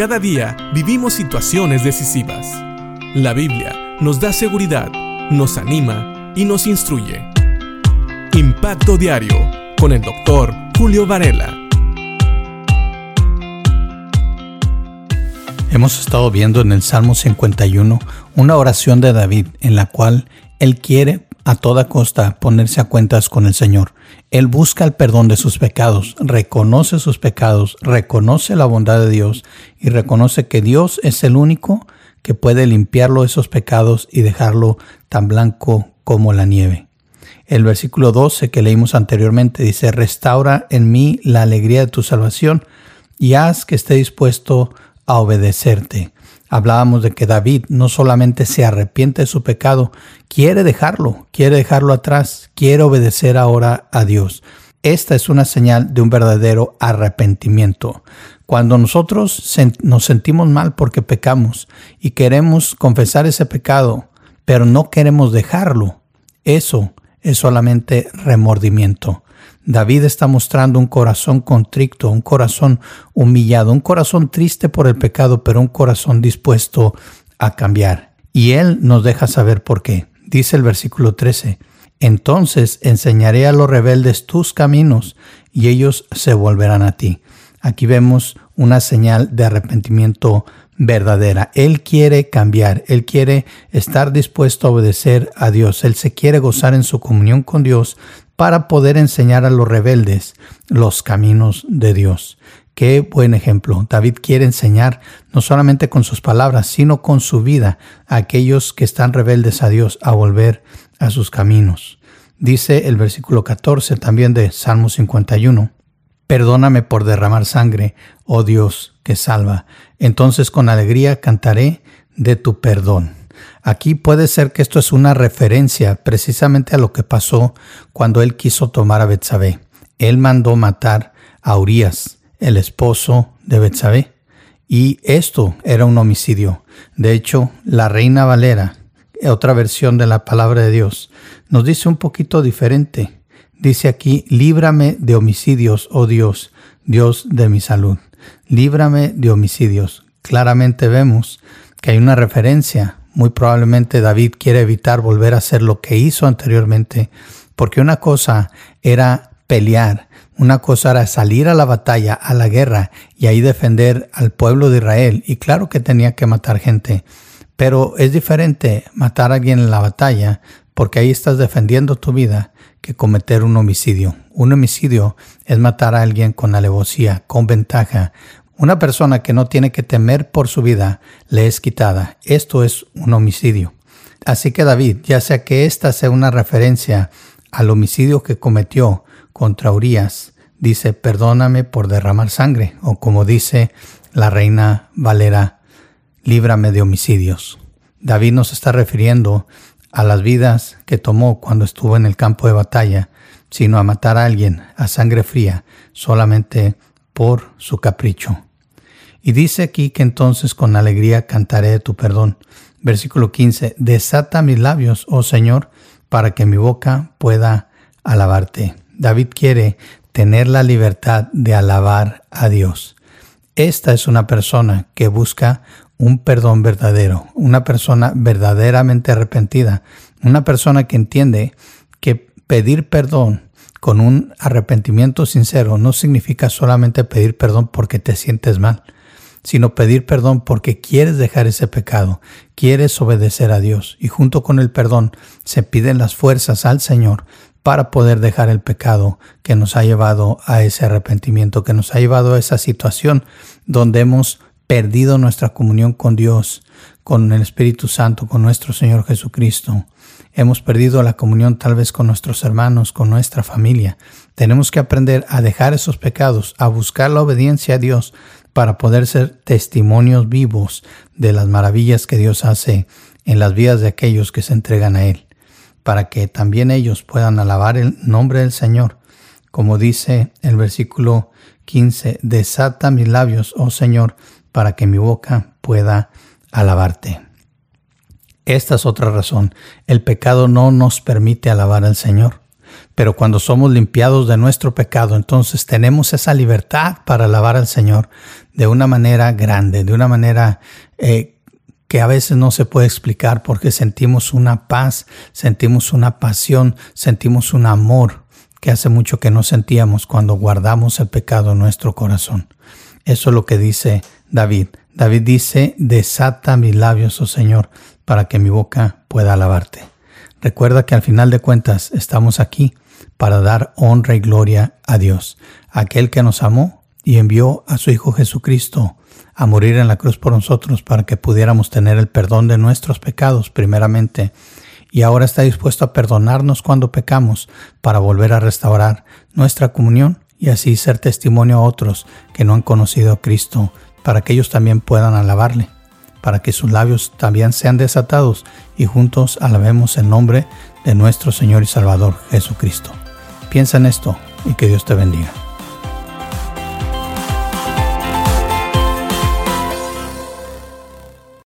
Cada día vivimos situaciones decisivas. La Biblia nos da seguridad, nos anima y nos instruye. Impacto Diario con el doctor Julio Varela. Hemos estado viendo en el Salmo 51 una oración de David en la cual él quiere a toda costa ponerse a cuentas con el Señor. Él busca el perdón de sus pecados, reconoce sus pecados, reconoce la bondad de Dios y reconoce que Dios es el único que puede limpiarlo esos pecados y dejarlo tan blanco como la nieve. El versículo 12 que leímos anteriormente dice, restaura en mí la alegría de tu salvación y haz que esté dispuesto a obedecerte. Hablábamos de que David no solamente se arrepiente de su pecado, quiere dejarlo, quiere dejarlo atrás, quiere obedecer ahora a Dios. Esta es una señal de un verdadero arrepentimiento. Cuando nosotros nos sentimos mal porque pecamos y queremos confesar ese pecado, pero no queremos dejarlo, eso es solamente remordimiento. David está mostrando un corazón contrito, un corazón humillado, un corazón triste por el pecado, pero un corazón dispuesto a cambiar. Y él nos deja saber por qué. Dice el versículo 13, entonces enseñaré a los rebeldes tus caminos y ellos se volverán a ti. Aquí vemos una señal de arrepentimiento verdadera. Él quiere cambiar, él quiere estar dispuesto a obedecer a Dios, él se quiere gozar en su comunión con Dios para poder enseñar a los rebeldes los caminos de Dios. Qué buen ejemplo. David quiere enseñar no solamente con sus palabras, sino con su vida a aquellos que están rebeldes a Dios a volver a sus caminos. Dice el versículo 14 también de Salmo 51. Perdóname por derramar sangre, oh Dios salva. Entonces con alegría cantaré de tu perdón. Aquí puede ser que esto es una referencia precisamente a lo que pasó cuando él quiso tomar a Betsabé. Él mandó matar a Urias, el esposo de Betsabé, y esto era un homicidio. De hecho, la Reina Valera, otra versión de la palabra de Dios, nos dice un poquito diferente. Dice aquí, líbrame de homicidios, oh Dios, Dios de mi salud. Líbrame de homicidios. Claramente vemos que hay una referencia. Muy probablemente David quiere evitar volver a hacer lo que hizo anteriormente, porque una cosa era pelear, una cosa era salir a la batalla, a la guerra, y ahí defender al pueblo de Israel. Y claro que tenía que matar gente, pero es diferente matar a alguien en la batalla, porque ahí estás defendiendo tu vida, que cometer un homicidio. Un homicidio es matar a alguien con alevosía, con ventaja. Una persona que no tiene que temer por su vida le es quitada. Esto es un homicidio. Así que David, ya sea que esta sea una referencia al homicidio que cometió contra Urias, dice, perdóname por derramar sangre, o como dice la reina Valera, líbrame de homicidios. David nos está refiriendo a las vidas que tomó cuando estuvo en el campo de batalla, sino a matar a alguien a sangre fría solamente por su capricho. Y dice aquí que entonces con alegría cantaré de tu perdón. Versículo 15, desata mis labios, oh Señor, para que mi boca pueda alabarte. David quiere tener la libertad de alabar a Dios. Esta es una persona que busca un perdón verdadero, una persona verdaderamente arrepentida, una persona que entiende que pedir perdón con un arrepentimiento sincero no significa solamente pedir perdón porque te sientes mal, sino pedir perdón porque quieres dejar ese pecado, quieres obedecer a Dios y junto con el perdón se piden las fuerzas al Señor para poder dejar el pecado que nos ha llevado a ese arrepentimiento, que nos ha llevado a esa situación donde hemos perdido nuestra comunión con Dios, con el Espíritu Santo, con nuestro Señor Jesucristo. Hemos perdido la comunión tal vez con nuestros hermanos, con nuestra familia. Tenemos que aprender a dejar esos pecados, a buscar la obediencia a Dios para poder ser testimonios vivos de las maravillas que Dios hace en las vidas de aquellos que se entregan a Él, para que también ellos puedan alabar el nombre del Señor. Como dice el versículo 15, desata mis labios, oh Señor, para que mi boca pueda alabarte. Esta es otra razón. El pecado no nos permite alabar al Señor. Pero cuando somos limpiados de nuestro pecado, entonces tenemos esa libertad para alabar al Señor de una manera grande, de una manera eh, que a veces no se puede explicar porque sentimos una paz, sentimos una pasión, sentimos un amor que hace mucho que no sentíamos cuando guardamos el pecado en nuestro corazón. Eso es lo que dice David. David dice, desata mis labios, oh Señor, para que mi boca pueda alabarte. Recuerda que al final de cuentas estamos aquí para dar honra y gloria a Dios, aquel que nos amó y envió a su Hijo Jesucristo a morir en la cruz por nosotros para que pudiéramos tener el perdón de nuestros pecados primeramente y ahora está dispuesto a perdonarnos cuando pecamos para volver a restaurar nuestra comunión y así ser testimonio a otros que no han conocido a Cristo para que ellos también puedan alabarle, para que sus labios también sean desatados y juntos alabemos el nombre de nuestro Señor y Salvador Jesucristo. Piensa en esto y que Dios te bendiga.